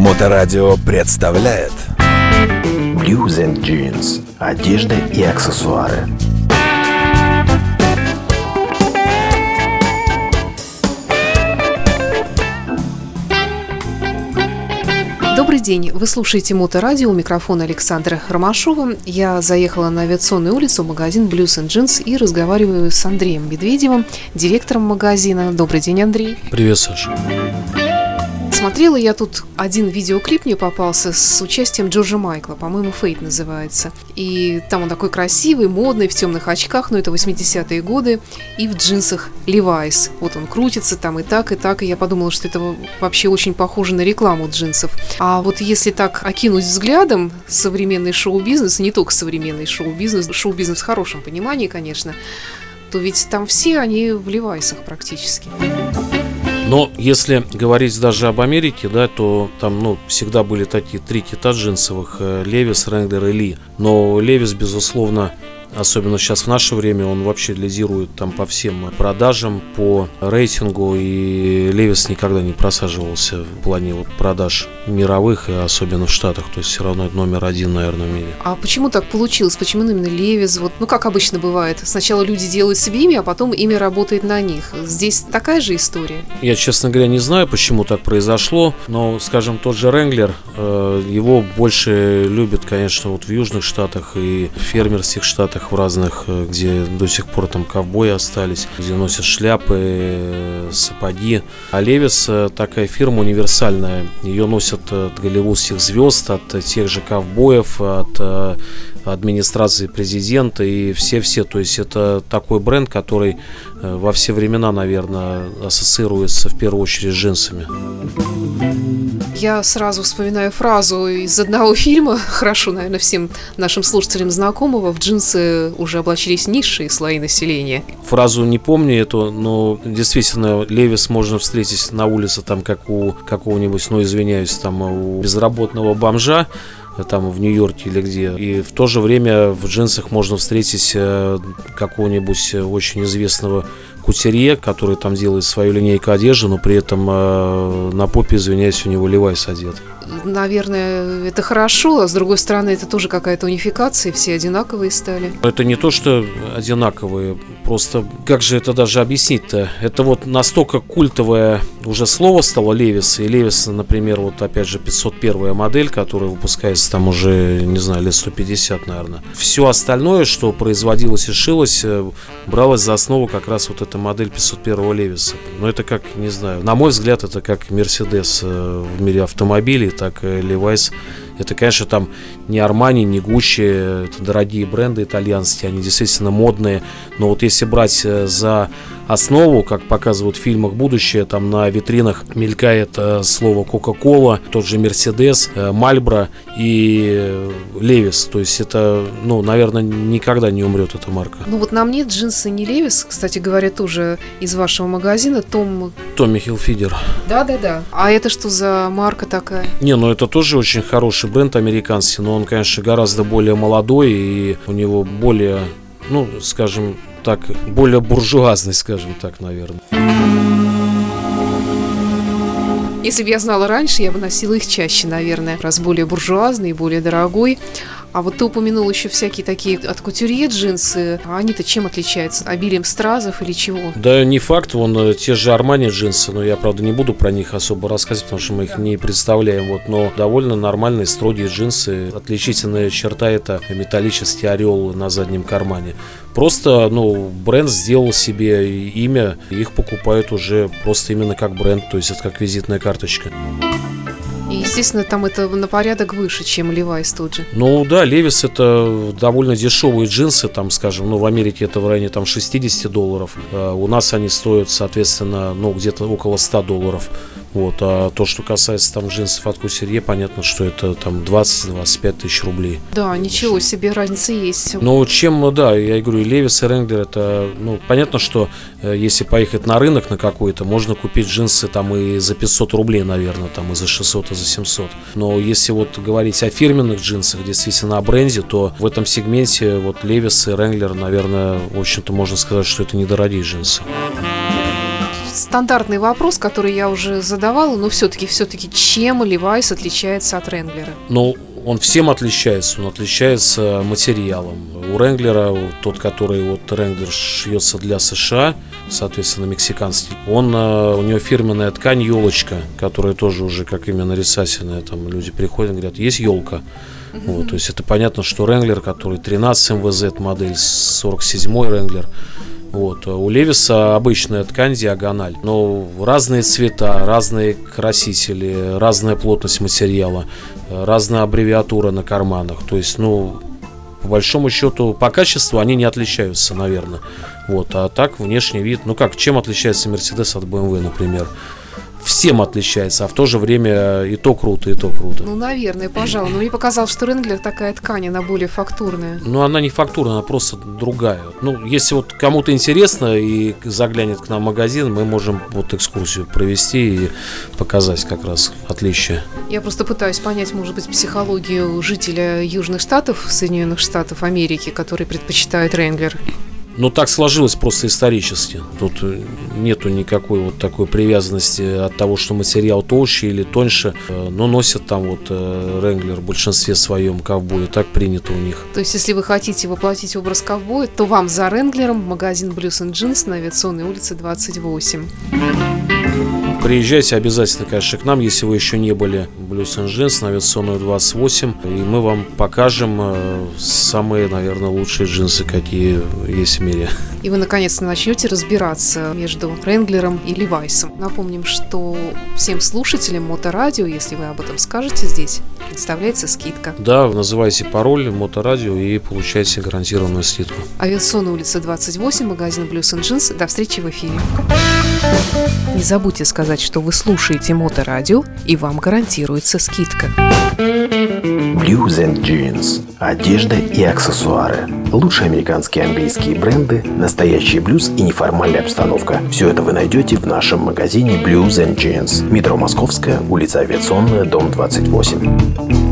Моторадио представляет Blues and Jeans. Одежда и аксессуары. Добрый день, вы слушаете Моторадио, у микрофона Александра Ромашова. Я заехала на авиационную улицу, в магазин Blues and Jeans и разговариваю с Андреем Медведевым, директором магазина. Добрый день, Андрей. Привет, Саша. Смотрела я тут один видеоклип мне попался с участием Джорджа Майкла, по-моему, Фейт называется. И там он такой красивый, модный, в темных очках, но это 80-е годы, и в джинсах Levi's. Вот он крутится там и так, и так, и я подумала, что это вообще очень похоже на рекламу джинсов. А вот если так окинуть взглядом современный шоу-бизнес, не только современный шоу-бизнес, шоу-бизнес в хорошем понимании, конечно, то ведь там все они в Левайсах практически. Но если говорить даже об Америке, да, то там, ну, всегда были такие три кита джинсовых, э, Левис, Ренглер и Ли. Но Левис, безусловно, особенно сейчас в наше время, он вообще лидирует там по всем продажам, по рейтингу, и Левис никогда не просаживался в плане вот продаж мировых, и особенно в Штатах, то есть все равно это номер один, наверное, в мире. А почему так получилось? Почему именно Левис? Вот, ну, как обычно бывает, сначала люди делают себе имя, а потом имя работает на них. Здесь такая же история? Я, честно говоря, не знаю, почему так произошло, но, скажем, тот же Ренглер, э, его больше любят, конечно, вот в Южных Штатах и в фермерских штатах, штатах в разных, э, где до сих пор там ковбои остались, где носят шляпы, э, сапоги. А Левис э, такая фирма универсальная. Ее носят от голливудских звезд, от тех же ковбоев, от администрации президента и все-все. То есть это такой бренд, который во все времена, наверное, ассоциируется в первую очередь с джинсами. Я сразу вспоминаю фразу из одного фильма, хорошо, наверное, всем нашим слушателям знакомого, в джинсы уже облачились низшие слои населения. Фразу не помню эту, но действительно Левис можно встретить на улице там как у какого-нибудь, ну извиняюсь, там у безработного бомжа, там в Нью-Йорке или где. И в то же время в джинсах можно встретить э, какого-нибудь очень известного кутерье, который там делает свою линейку одежды, но при этом э, на попе, извиняюсь, у него Левайс одет. Наверное, это хорошо, а с другой стороны, это тоже какая-то унификация, все одинаковые стали. Это не то, что одинаковые, просто как же это даже объяснить-то? Это вот настолько культовое уже слово стало Левис, и Левис, например, вот опять же 501 модель, которая выпускается там уже, не знаю, лет 150, наверное. Все остальное, что производилось и шилось, э, бралось за основу как раз вот эта модель 501 Левиса. Но это как, не знаю, на мой взгляд, это как Мерседес э, в мире автомобилей, так и Levi's это, конечно, там не Армани, не Гуччи, это дорогие бренды итальянские, они действительно модные. Но вот если брать э, за основу, как показывают в фильмах «Будущее», там на витринах мелькает э, слово «Кока-кола», тот же «Мерседес», э, «Мальбро» и «Левис». То есть это, ну, наверное, никогда не умрет эта марка. Ну вот на мне джинсы не «Левис», кстати говоря, тоже из вашего магазина, Том... Томми Хилфидер. Да-да-да. А это что за марка такая? Не, ну это тоже очень хороший бренд американский, но он, конечно, гораздо более молодой и у него более, ну, скажем так, более буржуазный, скажем так, наверное. Если бы я знала раньше, я бы носила их чаще, наверное, раз более буржуазный и более дорогой. А вот ты упомянул еще всякие такие от кутюрье джинсы. А они-то чем отличаются? Обилием стразов или чего? Да не факт, вон э, те же Армани джинсы, но я, правда, не буду про них особо рассказывать, потому что мы их не представляем. Вот, но довольно нормальные, строгие джинсы. Отличительная черта это металлический орел на заднем кармане. Просто, ну, бренд сделал себе имя, их покупают уже просто именно как бренд, то есть это как визитная карточка. И, естественно, там это на порядок выше, чем Levi's тут же. Ну да, Левис это довольно дешевые джинсы, там, скажем, ну в Америке это в районе там 60 долларов. А у нас они стоят, соответственно, ну где-то около 100 долларов. Вот, а то, что касается там джинсов от Кусерье, понятно, что это там 20-25 тысяч рублей. Да, ничего себе, разница есть. Ну, чем, да, я говорю, и Левис, и Ренглер, это, ну, понятно, что э, если поехать на рынок на какой-то, можно купить джинсы там и за 500 рублей, наверное, там и за 600, и за 700. Но если вот говорить о фирменных джинсах, действительно о бренде, то в этом сегменте вот Левис и Ренглер, наверное, в общем-то, можно сказать, что это недорогие джинсы. Стандартный вопрос, который я уже задавала, но все-таки, все-таки, чем Levi's отличается от Ренглера? Ну, он всем отличается, он отличается материалом. У Ренглера, тот, который вот Ренглер шьется для США, соответственно, мексиканский, он, э, у него фирменная ткань елочка, которая тоже уже как именно рисасенная, там люди приходят и говорят, есть елка. Вот, то есть это понятно, что Ренглер, который 13 МВЗ модель, 47 Ренглер, вот. У Левиса обычная ткань диагональ, но разные цвета, разные красители, разная плотность материала, разная аббревиатура на карманах. То есть, ну, по большому счету, по качеству они не отличаются, наверное. Вот. А так, внешний вид, ну как, чем отличается Мерседес от BMW, например? Всем отличается, а в то же время и то круто, и то круто. Ну, наверное, пожалуй. Но мне показалось, что Ренглер такая ткань, она более фактурная. Ну, она не фактурная, она просто другая. Ну, если вот кому-то интересно и заглянет к нам в магазин, мы можем вот экскурсию провести и показать как раз отличие. Я просто пытаюсь понять, может быть, психологию жителя Южных Штатов, Соединенных Штатов Америки, который предпочитает Ренглер. Ну, так сложилось просто исторически. Тут э, нету никакой вот такой привязанности от того, что материал толще или тоньше. Э, но носят там вот э, Ренглер в большинстве своем ковбоя. Так принято у них. То есть, если вы хотите воплотить образ ковбоя, то вам за Ренглером магазин Blues and Jeans на авиационной улице 28. Приезжайте обязательно, конечно, к нам, если вы еще не были в Blues Jeans на авиационную 28. И мы вам покажем э, самые, наверное, лучшие джинсы, какие есть в мире. И вы наконец-то начнете разбираться между Ренглером и Левайсом. Напомним, что всем слушателям Моторадио, если вы об этом скажете здесь, представляется скидка. Да, называйте пароль Моторадио и получайте гарантированную скидку. Авиационная улица 28, магазин Blues Jeans. До встречи в эфире. Не забудьте сказать, что вы слушаете Моторадио, и вам гарантируется скидка. Blues and Jeans. Одежда и аксессуары. Лучшие американские и английские бренды, настоящий блюз и неформальная обстановка. Все это вы найдете в нашем магазине Blues and Jeans. Метро Московская, улица Авиационная, дом 28.